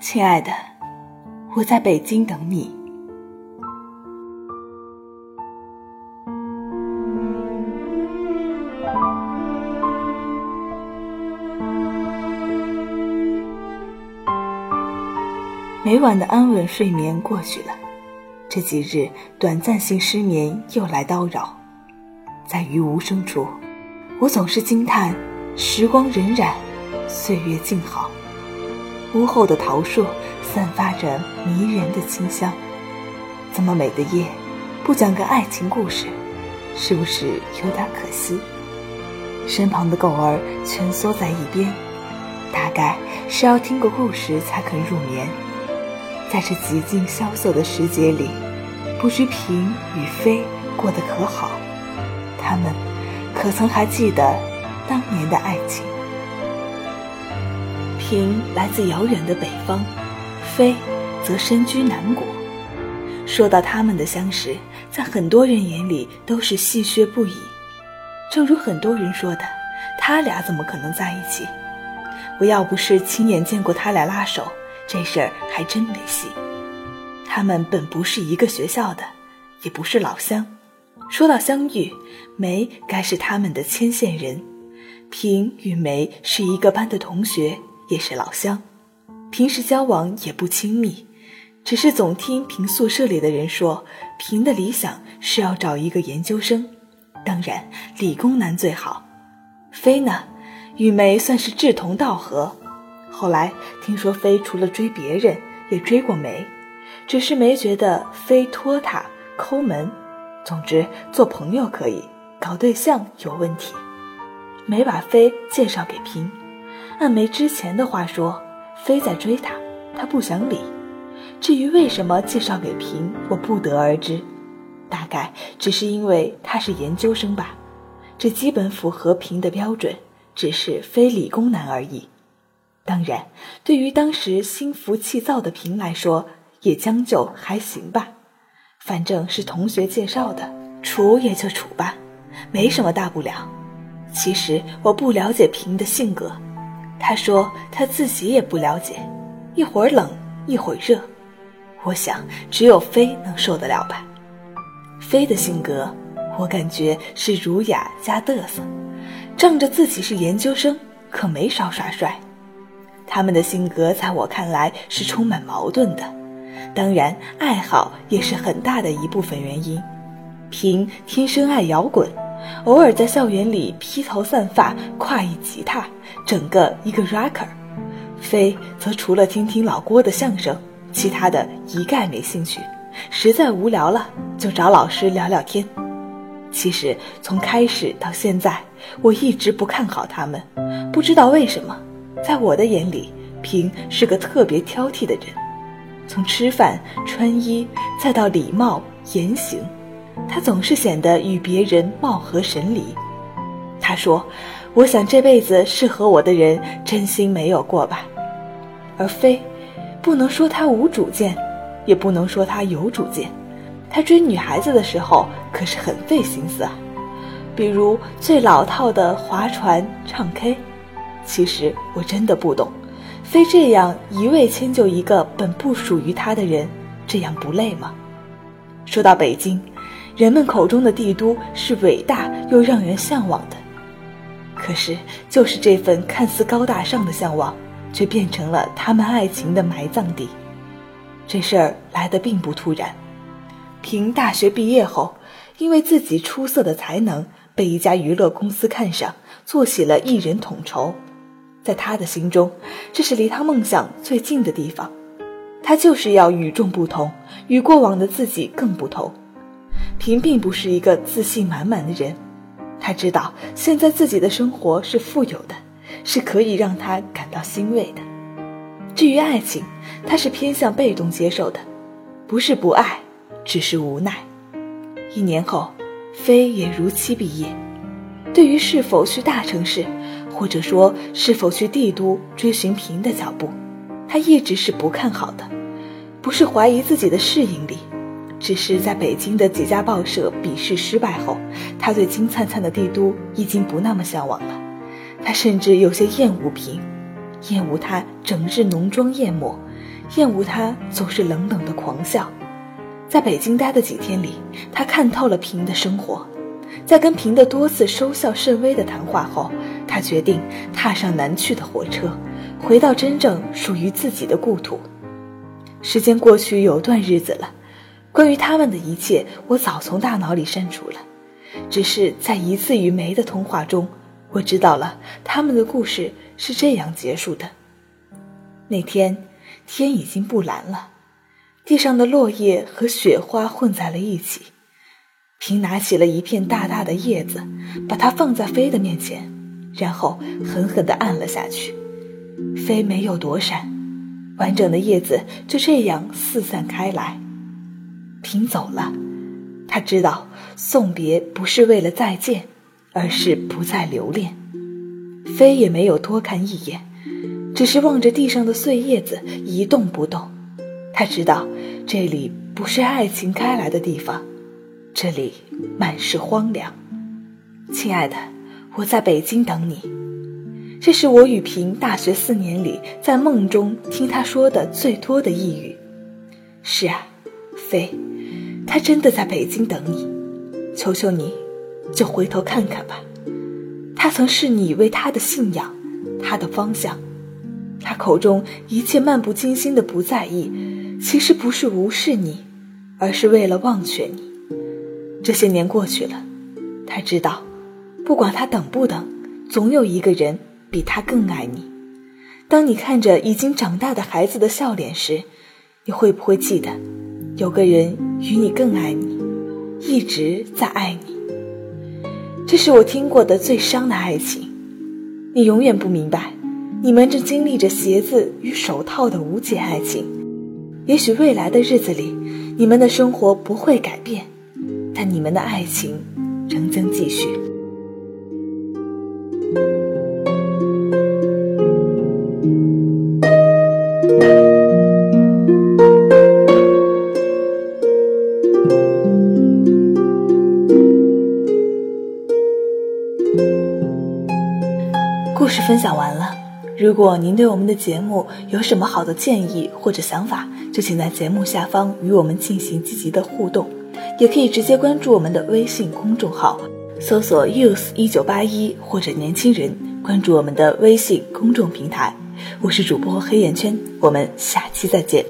亲爱的，我在北京等你。每晚的安稳睡眠过去了，这几日短暂性失眠又来叨扰。在于无声处，我总是惊叹：时光荏苒，岁月静好。屋后的桃树散发着迷人的清香，这么美的夜，不讲个爱情故事，是不是有点可惜？身旁的狗儿蜷缩在一边，大概是要听个故事才肯入眠。在这极尽萧瑟的时节里，不知平与飞过得可好？他们可曾还记得当年的爱情？平来自遥远的北方，飞则身居南国。说到他们的相识，在很多人眼里都是戏谑不已。正如很多人说的，他俩怎么可能在一起？我要不是亲眼见过他俩拉手，这事儿还真没戏。他们本不是一个学校的，也不是老乡。说到相遇，梅该是他们的牵线人，平与梅是一个班的同学。也是老乡，平时交往也不亲密，只是总听平宿舍里的人说，平的理想是要找一个研究生，当然理工男最好。飞呢，与梅算是志同道合。后来听说飞除了追别人，也追过梅，只是梅觉得飞拖沓、抠门。总之，做朋友可以，搞对象有问题。梅把飞介绍给平。按梅之前的话说，飞在追他，他不想理。至于为什么介绍给平，我不得而知。大概只是因为他是研究生吧，这基本符合平的标准，只是非理工男而已。当然，对于当时心浮气躁的平来说，也将就还行吧。反正是同学介绍的，处也就处吧，没什么大不了。其实我不了解平的性格。他说他自己也不了解，一会儿冷一会儿热，我想只有飞能受得了吧。飞的性格，我感觉是儒雅加嘚瑟，仗着自己是研究生，可没少耍帅。他们的性格在我看来是充满矛盾的，当然爱好也是很大的一部分原因。平天生爱摇滚。偶尔在校园里披头散发，挎一吉他，整个一个 rocker。飞则除了听听老郭的相声，其他的一概没兴趣。实在无聊了，就找老师聊聊天。其实从开始到现在，我一直不看好他们。不知道为什么，在我的眼里，平是个特别挑剔的人。从吃饭、穿衣，再到礼貌言行。他总是显得与别人貌合神离。他说：“我想这辈子适合我的人，真心没有过吧。”而非，不能说他无主见，也不能说他有主见。他追女孩子的时候可是很费心思啊，比如最老套的划船、唱 K。其实我真的不懂，非这样一味迁就一个本不属于他的人，这样不累吗？说到北京。人们口中的帝都是伟大又让人向往的，可是就是这份看似高大上的向往，却变成了他们爱情的埋葬地。这事儿来得并不突然。平大学毕业后，因为自己出色的才能被一家娱乐公司看上，做起了艺人统筹。在他的心中，这是离他梦想最近的地方。他就是要与众不同，与过往的自己更不同。平并不是一个自信满满的人，他知道现在自己的生活是富有的，是可以让他感到欣慰的。至于爱情，他是偏向被动接受的，不是不爱，只是无奈。一年后，飞也如期毕业。对于是否去大城市，或者说是否去帝都追寻平的脚步，他一直是不看好的。不是怀疑自己的适应力，只是在北京的几家报社笔试失败后，他对金灿灿的帝都已经不那么向往了。他甚至有些厌恶平，厌恶他整日浓妆艳抹，厌恶他总是冷冷的狂笑。在北京待的几天里，他看透了平的生活。在跟平的多次收效甚微的谈话后，他决定踏上南去的火车，回到真正属于自己的故土。时间过去有段日子了，关于他们的一切，我早从大脑里删除了。只是在一次与梅的通话中，我知道了他们的故事是这样结束的。那天天已经不蓝了，地上的落叶和雪花混在了一起。平拿起了一片大大的叶子，把它放在飞的面前，然后狠狠地按了下去。飞没有躲闪。完整的叶子就这样四散开来，平走了。他知道送别不是为了再见，而是不再留恋。飞也没有多看一眼，只是望着地上的碎叶子一动不动。他知道这里不是爱情开来的地方，这里满是荒凉。亲爱的，我在北京等你。这是我与平大学四年里在梦中听他说的最多的一语。是啊，飞，他真的在北京等你。求求你，就回头看看吧。他曾视你为他的信仰，他的方向。他口中一切漫不经心的不在意，其实不是无视你，而是为了忘却你。这些年过去了，他知道，不管他等不等，总有一个人。比他更爱你。当你看着已经长大的孩子的笑脸时，你会不会记得，有个人与你更爱你，一直在爱你？这是我听过的最伤的爱情。你永远不明白，你们正经历着鞋子与手套的无解爱情。也许未来的日子里，你们的生活不会改变，但你们的爱情仍将继续。如果您对我们的节目有什么好的建议或者想法，就请在节目下方与我们进行积极的互动，也可以直接关注我们的微信公众号，搜索 “youth 一九八一”或者“年轻人”，关注我们的微信公众平台。我是主播黑眼圈，我们下期再见。